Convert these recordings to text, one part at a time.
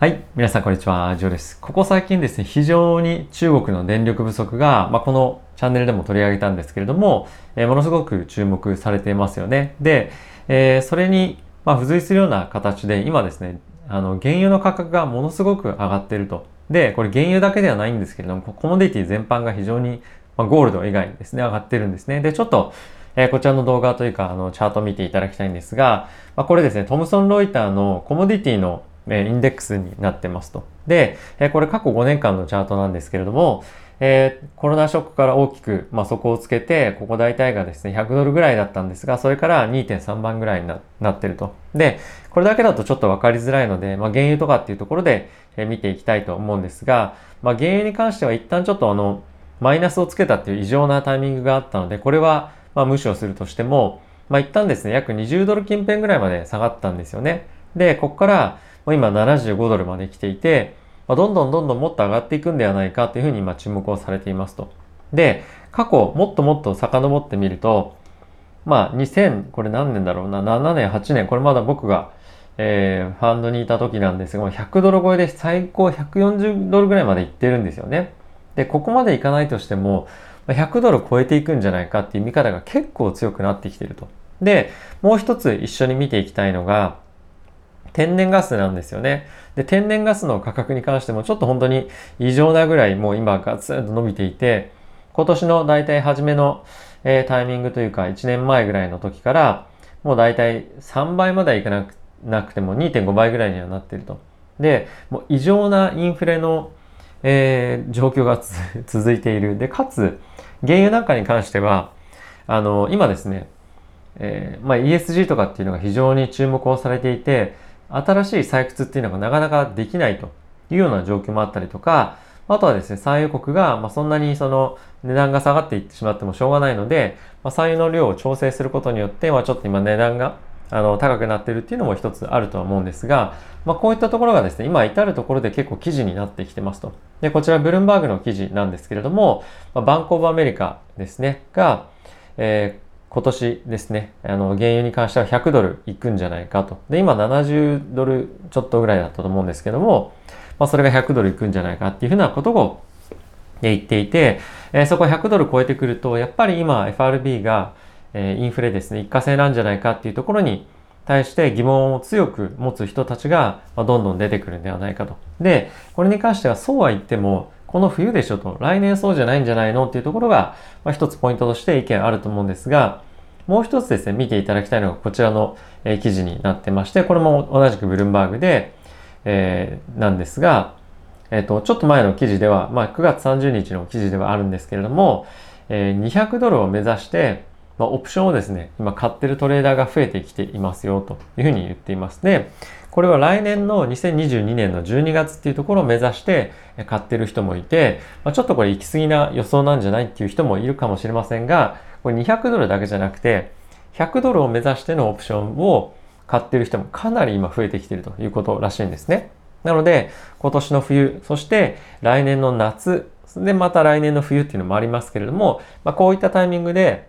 はい。皆さん、こんにちは。ジョーです。ここ最近ですね、非常に中国の電力不足が、まあ、このチャンネルでも取り上げたんですけれども、えー、ものすごく注目されていますよね。で、えー、それに、まあ、付随するような形で、今ですね、あの、原油の価格がものすごく上がっていると。で、これ原油だけではないんですけれども、コモディティ全般が非常に、まあ、ゴールド以外にですね、上がってるんですね。で、ちょっと、えー、こちらの動画というか、あの、チャートを見ていただきたいんですが、まあ、これですね、トムソン・ロイターのコモディティのえインデックスになってますと。で、えこれ過去5年間のチャートなんですけれども、えー、コロナショックから大きく、まあ、底をつけて、ここ大体がですね、100ドルぐらいだったんですが、それから2.3番ぐらいになってると。で、これだけだとちょっとわかりづらいので、まあ、原油とかっていうところで、え、見ていきたいと思うんですが、まあ、原油に関しては一旦ちょっとあの、マイナスをつけたっていう異常なタイミングがあったので、これは、まあ、無視をするとしても、まあ、一旦ですね、約20ドル近辺ぐらいまで下がったんですよね。で、ここから、今75ドルまで来ていて、ま、どんどんどんどんもっと上がっていくんではないかというふうに今注目をされていますと。で、過去もっともっと遡ってみると、まあ2000、これ何年だろうな、7年、8年、これまだ僕が、えー、ファンドにいた時なんですが、100ドル超えで最高140ドルぐらいまでいってるんですよね。で、ここまでいかないとしても、100ドル超えていくんじゃないかっていう見方が結構強くなってきてると。で、もう一つ一緒に見ていきたいのが、天然ガスなんですよね。で、天然ガスの価格に関してもちょっと本当に異常なぐらいもう今ガツンと伸びていて、今年の大体初めの、えー、タイミングというか1年前ぐらいの時から、もう大体3倍まではいかなくなくても2.5倍ぐらいにはなっていると。で、もう異常なインフレの、えー、状況が 続いている。で、かつ、原油なんかに関しては、あの、今ですね、えー、まあ、ESG とかっていうのが非常に注目をされていて、新しい採掘っていうのがなかなかできないというような状況もあったりとか、あとはですね、産油国が、まあ、そんなにその値段が下がっていってしまってもしょうがないので、まあ、産油の量を調整することによって、まあ、ちょっと今値段があの高くなってるっていうのも一つあるとは思うんですが、まあ、こういったところがですね、今至るところで結構記事になってきてますと。で、こちらブルームバーグの記事なんですけれども、まあ、バンコブアメリカですね、が、えー今年ですね、あの、原油に関しては100ドルいくんじゃないかと。で、今70ドルちょっとぐらいだったと思うんですけども、まあ、それが100ドルいくんじゃないかっていうふうなことを言っていて、えー、そこ100ドル超えてくると、やっぱり今 FRB が、えー、インフレですね、一過性なんじゃないかっていうところに対して疑問を強く持つ人たちが、まあ、どんどん出てくるんではないかと。で、これに関してはそうは言っても、この冬でしょと、来年そうじゃないんじゃないのっていうところが、まあ、一つポイントとして意見あると思うんですが、もう一つですね、見ていただきたいのがこちらの、えー、記事になってまして、これも同じくブルームバーグで、えー、なんですが、えっ、ー、と、ちょっと前の記事では、まあ、9月30日の記事ではあるんですけれども、えー、200ドルを目指して、まあ、オプションをですね、今買ってるトレーダーが増えてきていますよというふうに言っています。で、これは来年の2022年の12月っていうところを目指して買ってる人もいて、まあ、ちょっとこれ行き過ぎな予想なんじゃないっていう人もいるかもしれませんが、これ200ドルだけじゃなくて、100ドルを目指してのオプションを買ってる人もかなり今増えてきてるということらしいんですね。なので、今年の冬、そして来年の夏、でまた来年の冬っていうのもありますけれども、まあ、こういったタイミングで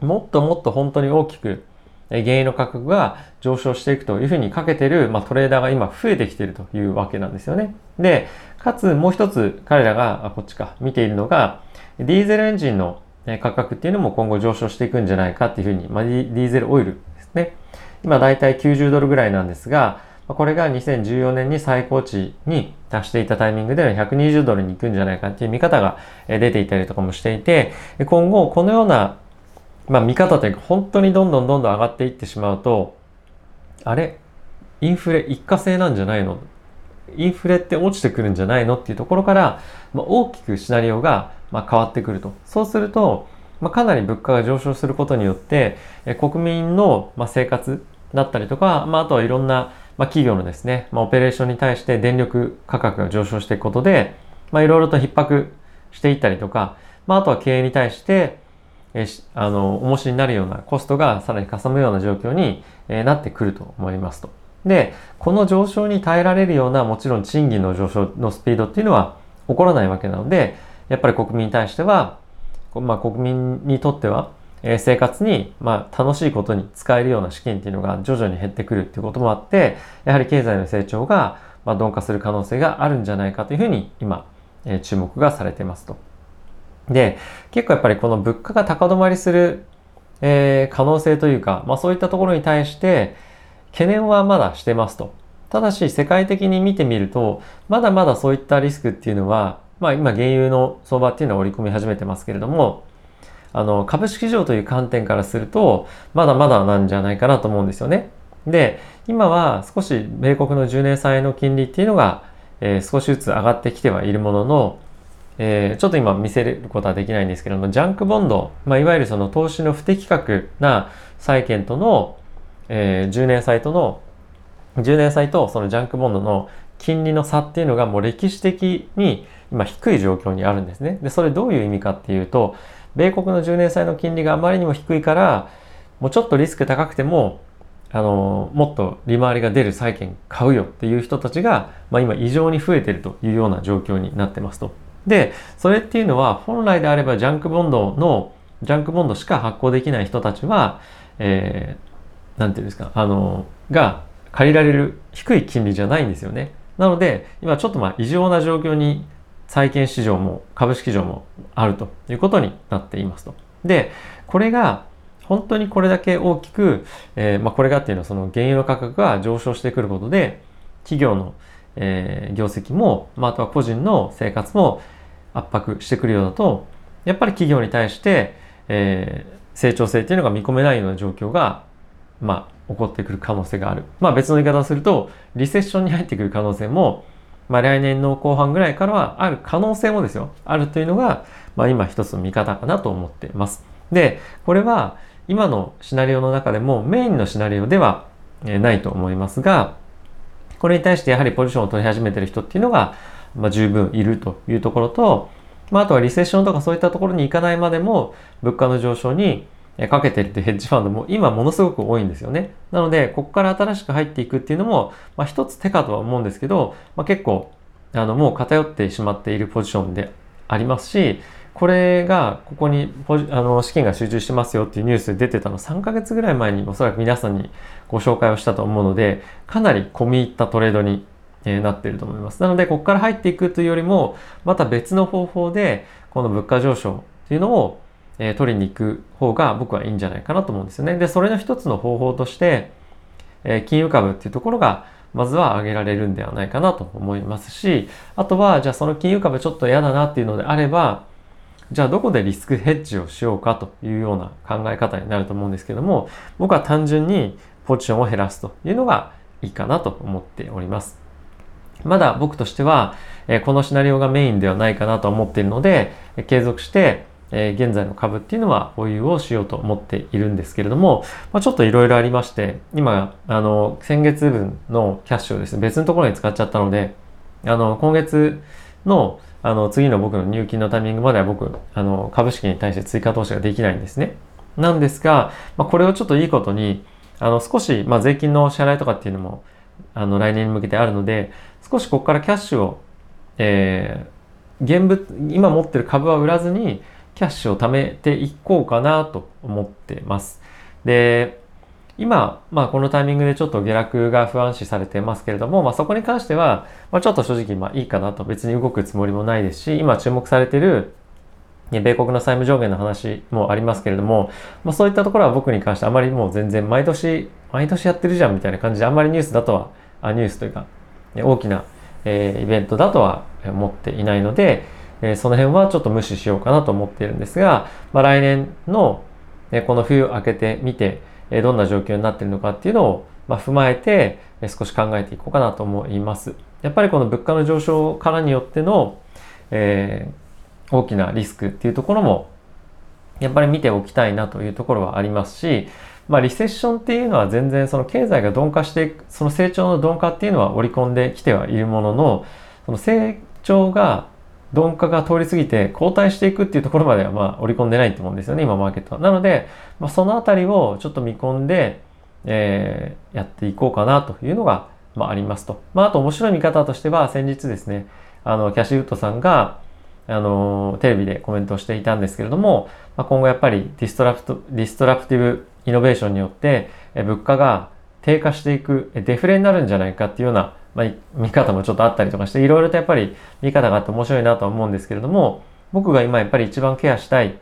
もっともっと本当に大きく原油の価格が上昇していくというふうにかけてる、まあ、トレーダーが今増えてきているというわけなんですよね。で、かつもう一つ彼らが、あ、こっちか、見ているのが、ディーゼルエンジンの価格っていうのも今後上昇していくんじゃないかっていうふうに、まあ、ディーゼルオイルですね。今だいたい90ドルぐらいなんですが、これが2014年に最高値に達していたタイミングでは120ドルに行くんじゃないかっていう見方が出ていたりとかもしていて、今後このようなまあ見方というか本当にどんどんどんどん上がっていってしまうと、あれ？インフレ一過性なんじゃないの？インフレって落ちてくるんじゃないの？っていうところから、まあ、大きくシナリオがまあ変わってくると。そうすると、まあ、かなり物価が上昇することによって、え国民のまあ生活だったりとか、まあ、あとはいろんなまあ企業のですね、まあ、オペレーションに対して電力価格が上昇していくことで、まあ、いろいろと逼迫していったりとか、まあ、あとは経営に対して、えあの、重しになるようなコストがさらにかさむような状況に、えなってくると思いますと。で、この上昇に耐えられるようなもちろん賃金の上昇のスピードっていうのは起こらないわけなので、やっぱり国民に対しては、まあ国民にとっては、え生活に、まあ、楽しいことに使えるような資金っていうのが徐々に減ってくるっていうこともあって、やはり経済の成長がまあ、鈍化する可能性があるんじゃないかというふうに今、え、注目がされていますと。で、結構やっぱりこの物価が高止まりする、えー、可能性というか、まあそういったところに対して懸念はまだしてますと。ただし世界的に見てみると、まだまだそういったリスクっていうのは、まあ今原油の相場っていうのは織り込み始めてますけれども、あの株式市場という観点からすると、まだまだなんじゃないかなと思うんですよね。で、今は少し米国の10年債の金利っていうのが、えー、少しずつ上がってきてはいるものの、えー、ちょっと今見せることはできないんですけども、ジャンクボンド、まあ、いわゆるその投資の不適格な債券との、えー、10年債との、10年債とそのジャンクボンドの金利の差っていうのがもう歴史的に今低い状況にあるんですね。で、それどういう意味かっていうと、米国の10年債の金利があまりにも低いから、もうちょっとリスク高くても、あの、もっと利回りが出る債券買うよっていう人たちが、まあ、今異常に増えてるというような状況になってますと。で、それっていうのは本来であればジャンクボンドの、ジャンクボンドしか発行できない人たちは、えー、なんていうんですか、あの、が借りられる低い金利じゃないんですよね。なので、今ちょっとまあ異常な状況に債券市場も株式市場もあるということになっていますと。で、これが本当にこれだけ大きく、えー、まあ、これがっていうのはその原油の価格が上昇してくることで企業の、えー、業績も、まあ、あとは個人の生活も圧迫してくるようだとやっぱり企業に対して、えー、成長性っていうのが見込めないような状況が、まあ、起こってくる可能性がある。まあ別の言い方をすると、リセッションに入ってくる可能性も、まあ来年の後半ぐらいからはある可能性もですよ、あるというのが、まあ今一つの見方かなと思っています。で、これは今のシナリオの中でもメインのシナリオではないと思いますが、これに対してやはりポジションを取り始めてる人っていうのが、まあ、十分いるというところと、まあ、あとはリセッションとかそういったところに行かないまでも物価の上昇にかけてるってヘッジファンドも今ものすごく多いんですよね。なので、ここから新しく入っていくっていうのも、まあ、一つ手かとは思うんですけど、まあ、結構、あの、もう偏ってしまっているポジションでありますし、これが、ここにポジあの資金が集中してますよっていうニュースで出てたの3ヶ月ぐらい前におそらく皆さんにご紹介をしたと思うので、かなり込み入ったトレードにえなっていると思います。なので、ここから入っていくというよりも、また別の方法で、この物価上昇っていうのをえ、取りに行く方が僕はいいんじゃないかなと思うんですよね。で、それの一つの方法として、え、金融株っていうところが、まずは上げられるんではないかなと思いますし、あとは、じゃあその金融株ちょっと嫌だなっていうのであれば、じゃあどこでリスクヘッジをしようかというような考え方になると思うんですけども、僕は単純にポジションを減らすというのがいいかなと思っております。まだ僕としては、えこのシナリオがメインではないかなと思っているので、継続してえ、現在の株っていうのは保有をしようと思っているんですけれども、まあ、ちょっといろいろありまして、今、あの、先月分のキャッシュをですね、別のところに使っちゃったので、あの、今月の、あの、次の僕の入金のタイミングまでは僕、あの、株式に対して追加投資ができないんですね。なんですが、まあ、これをちょっといいことに、あの、少し、まあ、税金の支払いとかっていうのも、あの、来年に向けてあるので、少しここからキャッシュを、えー、現物、今持ってる株は売らずに、キャッシュを貯めていこうかなと思ってます。で、今、まあこのタイミングでちょっと下落が不安視されてますけれども、まあそこに関しては、まあちょっと正直まあいいかなと別に動くつもりもないですし、今注目されている米国の債務上限の話もありますけれども、まあそういったところは僕に関してあまりもう全然毎年、毎年やってるじゃんみたいな感じであんまりニュースだとは、あニュースというか、大きな、えー、イベントだとは思っていないので、えー、その辺はちょっと無視しようかなと思っているんですが、まあ、来年の、えこの冬明けてみて、えどんな状況になっているのかっていうのを、まあ、踏まえて、え少し考えていこうかなと思います。やっぱりこの物価の上昇からによっての、え、大きなリスクっていうところもやっぱり見ておきたいなというところはありますし、まあ、リセッションっていうのは全然その経済が鈍化していく、その成長の鈍化っていうのは織り込んできてはいるものの、その成長が鈍化が通り過ぎて後退していくっていうところまではまあ織り込んでないと思うんですよね、今マーケットは。なので、まあ、そのあたりをちょっと見込んで、えー、やっていこうかなというのが、まあ、ありますと。まあ、あと面白い見方としては、先日ですね、あの、キャシーウッドさんが、あの、テレビでコメントをしていたんですけれども、まあ、今後やっぱり disrupt、disruptive innovation によって、え物価が低下していく、デフレになるんじゃないかっていうようなまあ、見方もちょっとあったりとかして、いろいろとやっぱり見方があって面白いなとは思うんですけれども、僕が今やっぱり一番ケアしたい、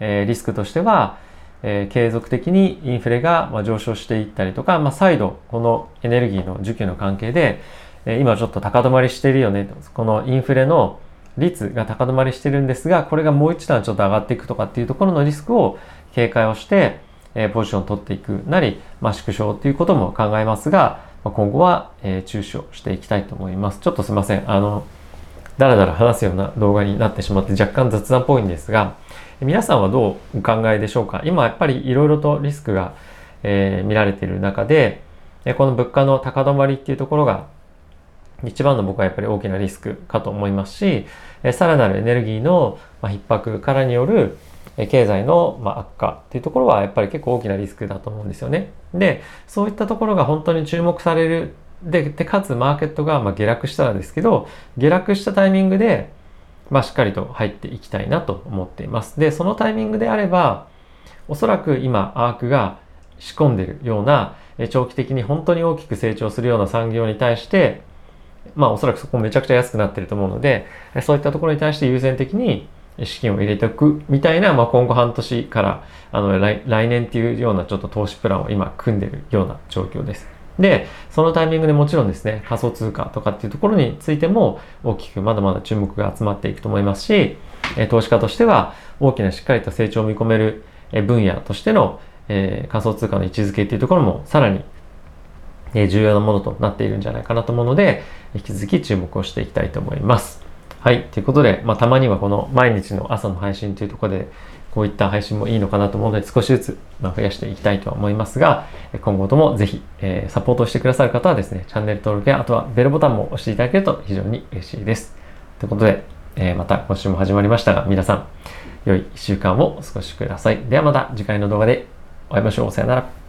え、リスクとしては、え、継続的にインフレがま上昇していったりとか、まあ、再度このエネルギーの需給の関係で、え、今ちょっと高止まりしてるよねと。このインフレの率が高止まりしてるんですが、これがもう一段ちょっと上がっていくとかっていうところのリスクを警戒をして、えポジションを取っていくなり、まあ、縮小ということも考えますが、ま今後は、え注視をしていきたいと思います。ちょっとすいません。あの、だらだら話すような動画になってしまって若干雑談っぽいんですが、皆さんはどうお考えでしょうか？今やっぱりいろいろとリスクが、えー、見られている中で、この物価の高止まりっていうところが一番の僕はやっぱり大きなリスクかと思いますし、さらなるエネルギーの逼迫からによる経済の悪化っていうところはやっぱり結構大きなリスクだと思うんですよね。で、そういったところが本当に注目される。で、でかつマーケットがま下落したらですけど、下落したタイミングで、まあ、しっかりと入っていきたいなと思っています。で、そのタイミングであれば、おそらく今、アークが仕込んでるような、長期的に本当に大きく成長するような産業に対して、まあおそらくそこめちゃくちゃ安くなってると思うので、そういったところに対して優先的に資金を入れておくみたいな、まあ今後半年からあの来年っていうようなちょっと投資プランを今組んでるような状況です。で、そのタイミングでもちろんですね、仮想通貨とかっていうところについても大きくまだまだ注目が集まっていくと思いますし、投資家としては大きなしっかりと成長を見込める分野としての仮想通貨の位置づけっていうところもさらに重要なものとなっているんじゃないかなと思うので、引き続き注目をしていきたいと思います。はい。ということで、まあ、たまにはこの毎日の朝の配信というところで、こういった配信もいいのかなと思うので、少しずつ増やしていきたいと思いますが、今後ともぜひ、えー、サポートしてくださる方はですね、チャンネル登録や、あとはベルボタンも押していただけると非常に嬉しいです。ということで、えー、また今週も始まりましたが、皆さん、良い1週間をお過ごしください。ではまた次回の動画でお会いしましょう。さよなら。